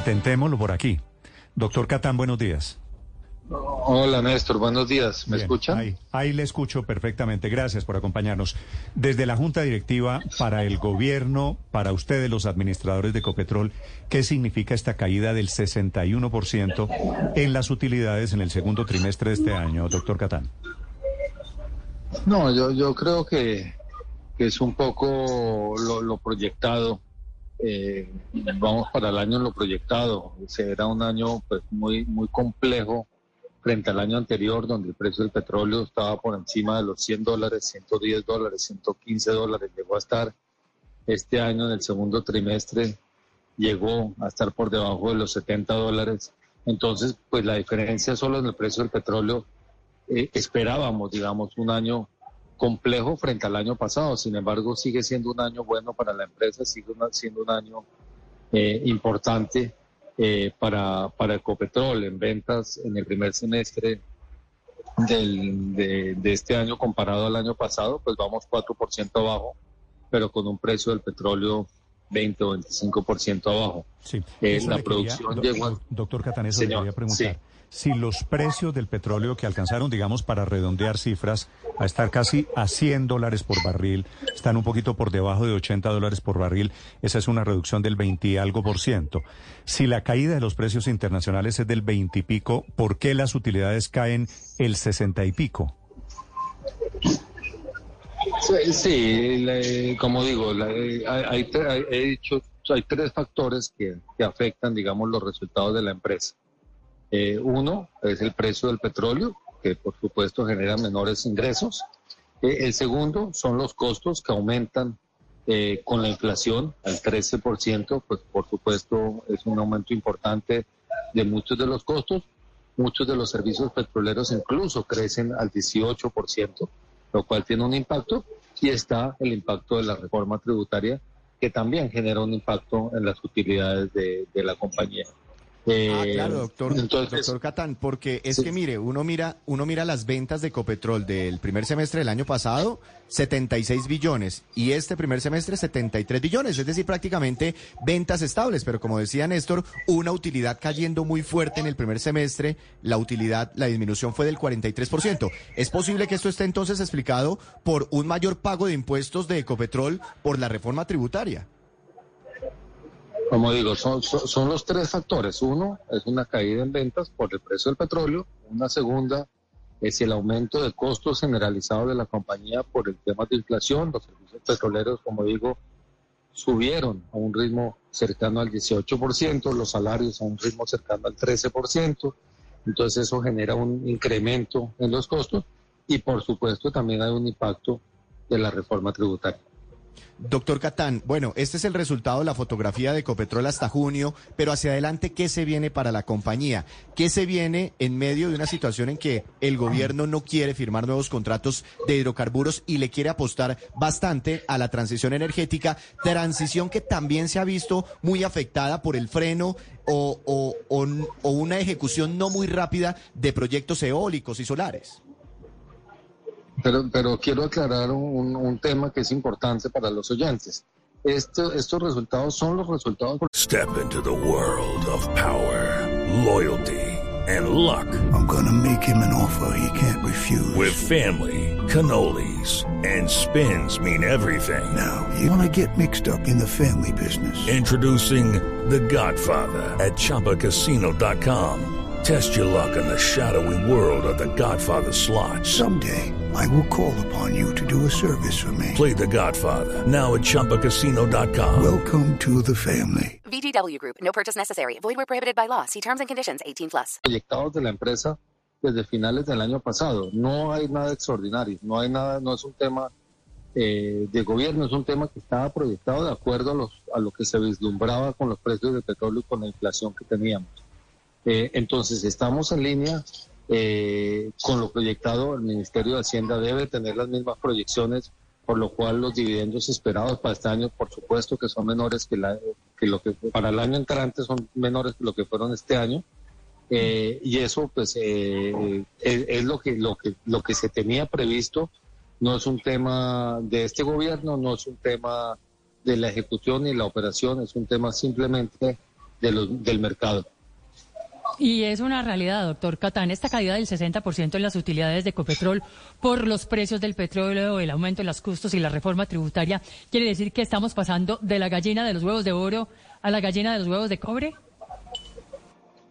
Intentémoslo por aquí. Doctor Catán, buenos días. Hola Néstor, buenos días. ¿Me Bien, escuchan? Ahí, ahí le escucho perfectamente. Gracias por acompañarnos. Desde la Junta Directiva, para el gobierno, para ustedes los administradores de Ecopetrol, ¿qué significa esta caída del 61% en las utilidades en el segundo trimestre de este año, doctor Catán? No, yo, yo creo que, que es un poco lo, lo proyectado. Eh, vamos para el año en lo proyectado. Será un año pues, muy, muy complejo frente al año anterior, donde el precio del petróleo estaba por encima de los 100 dólares, 110 dólares, 115 dólares. Llegó a estar este año en el segundo trimestre, llegó a estar por debajo de los 70 dólares. Entonces, pues la diferencia solo en el precio del petróleo eh, esperábamos, digamos, un año complejo frente al año pasado. Sin embargo, sigue siendo un año bueno para la empresa, sigue una- siendo un año eh, importante eh, para, para Ecopetrol en ventas en el primer semestre del, de, de este año comparado al año pasado, pues vamos 4% abajo, pero con un precio del petróleo 20 o 25% abajo. Sí. Eh, la quería- producción do- llegó Doctor Catán, eso le quería preguntar. sí. Si los precios del petróleo que alcanzaron, digamos, para redondear cifras, a estar casi a 100 dólares por barril, están un poquito por debajo de 80 dólares por barril, esa es una reducción del 20 y algo por ciento. Si la caída de los precios internacionales es del 20 y pico, ¿por qué las utilidades caen el 60 y pico? Sí, la- como digo, la- hay, hay hay- he dicho, hay tres factores que afectan, digamos, los resultados de la empresa. Eh, uno es el precio del petróleo, que por supuesto genera menores ingresos. Eh, el segundo son los costos que aumentan eh, con la inflación al 13%, pues por supuesto es un aumento importante de muchos de los costos. Muchos de los servicios petroleros incluso crecen al 18%, lo cual tiene un impacto. Y está el impacto de la reforma tributaria, que también genera un impacto en las utilidades de, de la compañía. Ah, Eh, claro, doctor, Entonces, doctor Catán, porque es Sí. que mire, uno mira, uno mira las ventas de Ecopetrol del primer semestre del año pasado, 76 billones, y este primer semestre 73 billones, es decir, prácticamente ventas estables, pero como decía Néstor, una utilidad cayendo muy fuerte en el primer semestre, la utilidad, la disminución fue del 43%. ¿Es posible que esto esté entonces explicado por un mayor pago de impuestos de Ecopetrol por la reforma tributaria? Como digo, son, los tres factores. Uno es una caída en ventas por el precio del petróleo. Una segunda es el aumento de costos generalizados de la compañía por el tema de inflación. Los servicios petroleros, como digo, subieron a un ritmo cercano al 18%, los salarios a un ritmo cercano al 13%. Entonces eso genera un incremento en los costos y por supuesto también hay un impacto de la reforma tributaria. Doctor Catán, bueno, este es el resultado de la fotografía de Ecopetrol hasta junio, pero hacia adelante, ¿qué se viene para la compañía? ¿Qué se viene en medio de una situación en que el gobierno no quiere firmar nuevos contratos de hidrocarburos y le quiere apostar bastante a la transición energética? Transición que también se ha visto muy afectada por el freno o- o una ejecución no muy rápida de proyectos eólicos y solares. Pero, pero quiero aclarar un, un tema que es importante para los oyentes. Esto- estos resultados son los resultados Step into the world of power, loyalty, and luck. I'm gonna make him an offer he can't refuse. With family, cannolis, and spins mean everything. now, you wanna get mixed up in the family business. Introducing The Godfather at ChumbaCasino.com. Test your luck in the shadowy world of The Godfather slot. Someday, I will call upon you to do a service for me. Play The Godfather now at ChumbaCasino.com. Welcome to the family. VGW Group. No purchase necessary. Void where prohibited by law. See terms and conditions. 18 plus. proyectados de la empresa desde finales del año pasado. No hay nada extraordinario, no hay nada, no es un tema eh, de gobierno, es un tema que estaba proyectado de acuerdo a, los, a lo que se vislumbraba con los precios del petróleo y con la inflación que teníamos. Eh, entonces, estamos en línea eh, con lo proyectado. El Ministerio de Hacienda debe tener las mismas proyecciones, por lo cual los dividendos esperados para este año, por supuesto que son menores que, la, lo que para el año entrante son menores que lo que fueron este año. y eso, pues, es, es lo que lo que lo que se tenía previsto no es un tema de este gobierno, no es un tema de la ejecución y la operación, es un tema simplemente de los, del mercado. Y es una realidad, doctor Catán, esta caída del 60% en las utilidades de Ecopetrol por los precios del petróleo, el aumento en los costos y la reforma tributaria, ¿quiere decir que estamos pasando de la gallina de los huevos de oro a la gallina de los huevos de cobre?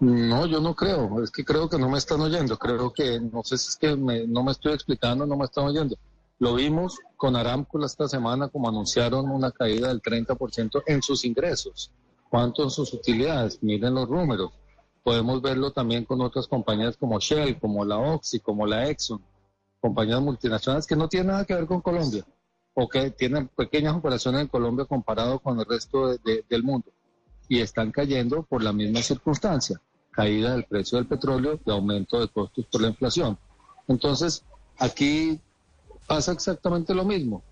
No, yo no creo, es que creo que no me están oyendo, creo que, no sé si es que no me estoy explicando, no me están oyendo. Lo vimos con Aramco esta semana, como anunciaron una caída del 30% en sus ingresos. ¿Cuánto en sus utilidades? Miren los números. Podemos verlo también con otras compañías como Shell, como la Oxy, como la Exxon, compañías multinacionales que no tienen nada que ver con Colombia o que tienen pequeñas operaciones en Colombia comparado con el resto del mundo y están cayendo por la misma circunstancia, caída del precio del petróleo y aumento de costos por la inflación. Entonces, aquí pasa exactamente lo mismo.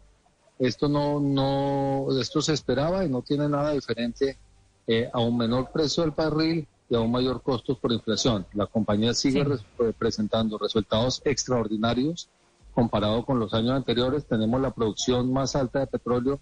Esto no, no, esto se esperaba y no tiene nada diferente eh, a un menor precio del barril y a un mayor costo por inflación. La compañía sigue eh, presentando resultados extraordinarios comparado con los años anteriores. Tenemos la producción más alta de petróleo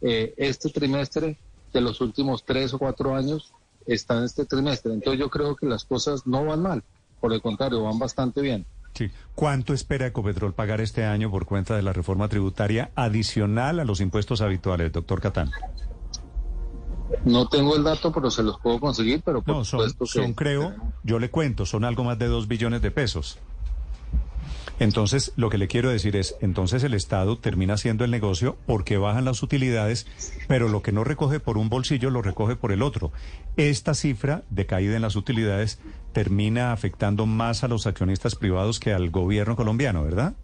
eh, este trimestre de los últimos tres o cuatro años está en este trimestre. Entonces yo creo que las cosas no van mal, por el contrario, van bastante bien. Sí. ¿Cuánto espera Ecopetrol pagar este año por cuenta de la reforma tributaria adicional a los impuestos habituales, doctor Catán? No tengo el dato, pero se los puedo conseguir, pero por no, son, supuesto que... Son, creo, yo le cuento, son algo más de dos billones de pesos. Entonces, lo que le quiero decir es, entonces el Estado termina haciendo el negocio porque bajan las utilidades, pero lo que no recoge por un bolsillo lo recoge por el otro. Esta cifra de caída en las utilidades termina afectando más a los accionistas privados que al gobierno colombiano, ¿verdad?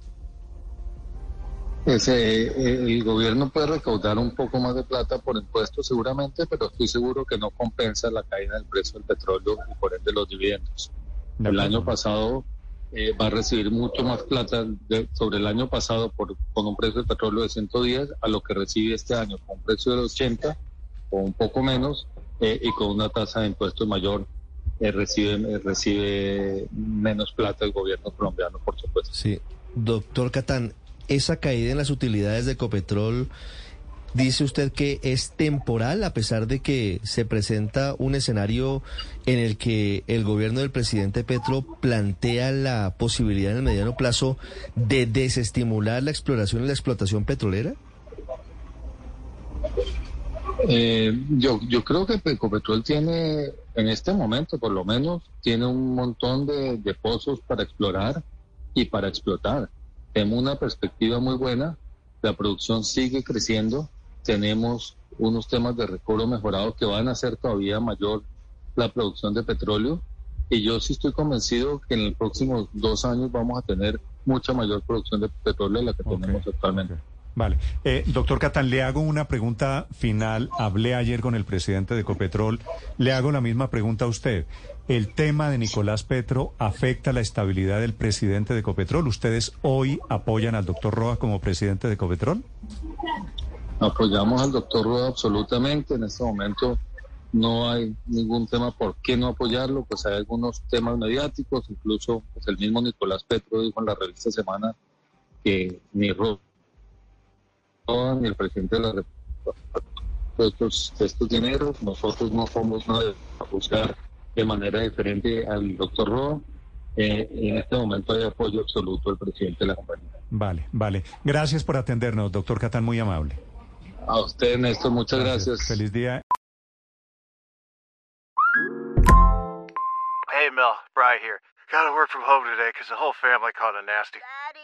Ese, el gobierno puede recaudar un poco más de plata por impuestos seguramente, pero estoy seguro que no compensa la caída del precio del petróleo y por ende los dividendos. El año pasado eh, va a recibir mucho más plata sobre el año pasado por, con un precio de petróleo de 110 a lo que recibe este año con un precio de 80 o un poco menos eh, y con una tasa de impuestos mayor. Eh, recibe, recibe menos plata el gobierno colombiano, por supuesto. Sí, doctor Catán, esa caída en las utilidades de Ecopetrol Dice usted que es temporal a pesar de que se presenta un escenario en el que el gobierno del presidente Petro plantea la posibilidad en el mediano plazo de desestimular la exploración y la explotación petrolera. Eh, yo, yo creo que Ecopetrol tiene, en este momento por lo menos, tiene un montón de, de pozos para explorar y para explotar. Tenemos una perspectiva muy buena, la producción sigue creciendo, tenemos unos temas de recobro mejorado que van a hacer todavía mayor la producción de petróleo y yo sí estoy convencido que en los próximos dos años vamos a tener mucha mayor producción de petróleo de la que tenemos actualmente. Vale. Eh, doctor Catán, le hago una pregunta final. Hablé ayer con el presidente de Ecopetrol. Le hago la misma pregunta a usted. ¿El tema de Nicolás Petro afecta la estabilidad del presidente de Ecopetrol? ¿Ustedes hoy apoyan al doctor Roa como presidente de Ecopetrol? Apoyamos al doctor Rueda absolutamente. En este momento no hay ningún tema por qué no apoyarlo, pues hay algunos temas mediáticos, incluso pues, el mismo Nicolás Petro dijo en la revista Semana que ni Rueda ni el presidente de la República estos, estos dineros, nosotros no somos nada a buscar de manera diferente al doctor Roa. Eh, en este momento hay apoyo absoluto del presidente de la compañía. Vale, vale. Gracias por atendernos, doctor Catán, muy amable. A usted, Néstor, muchas gracias. Feliz día. Hey, Mel, Bry here. Gotta work from home today because the whole family caught a nasty. Daddy!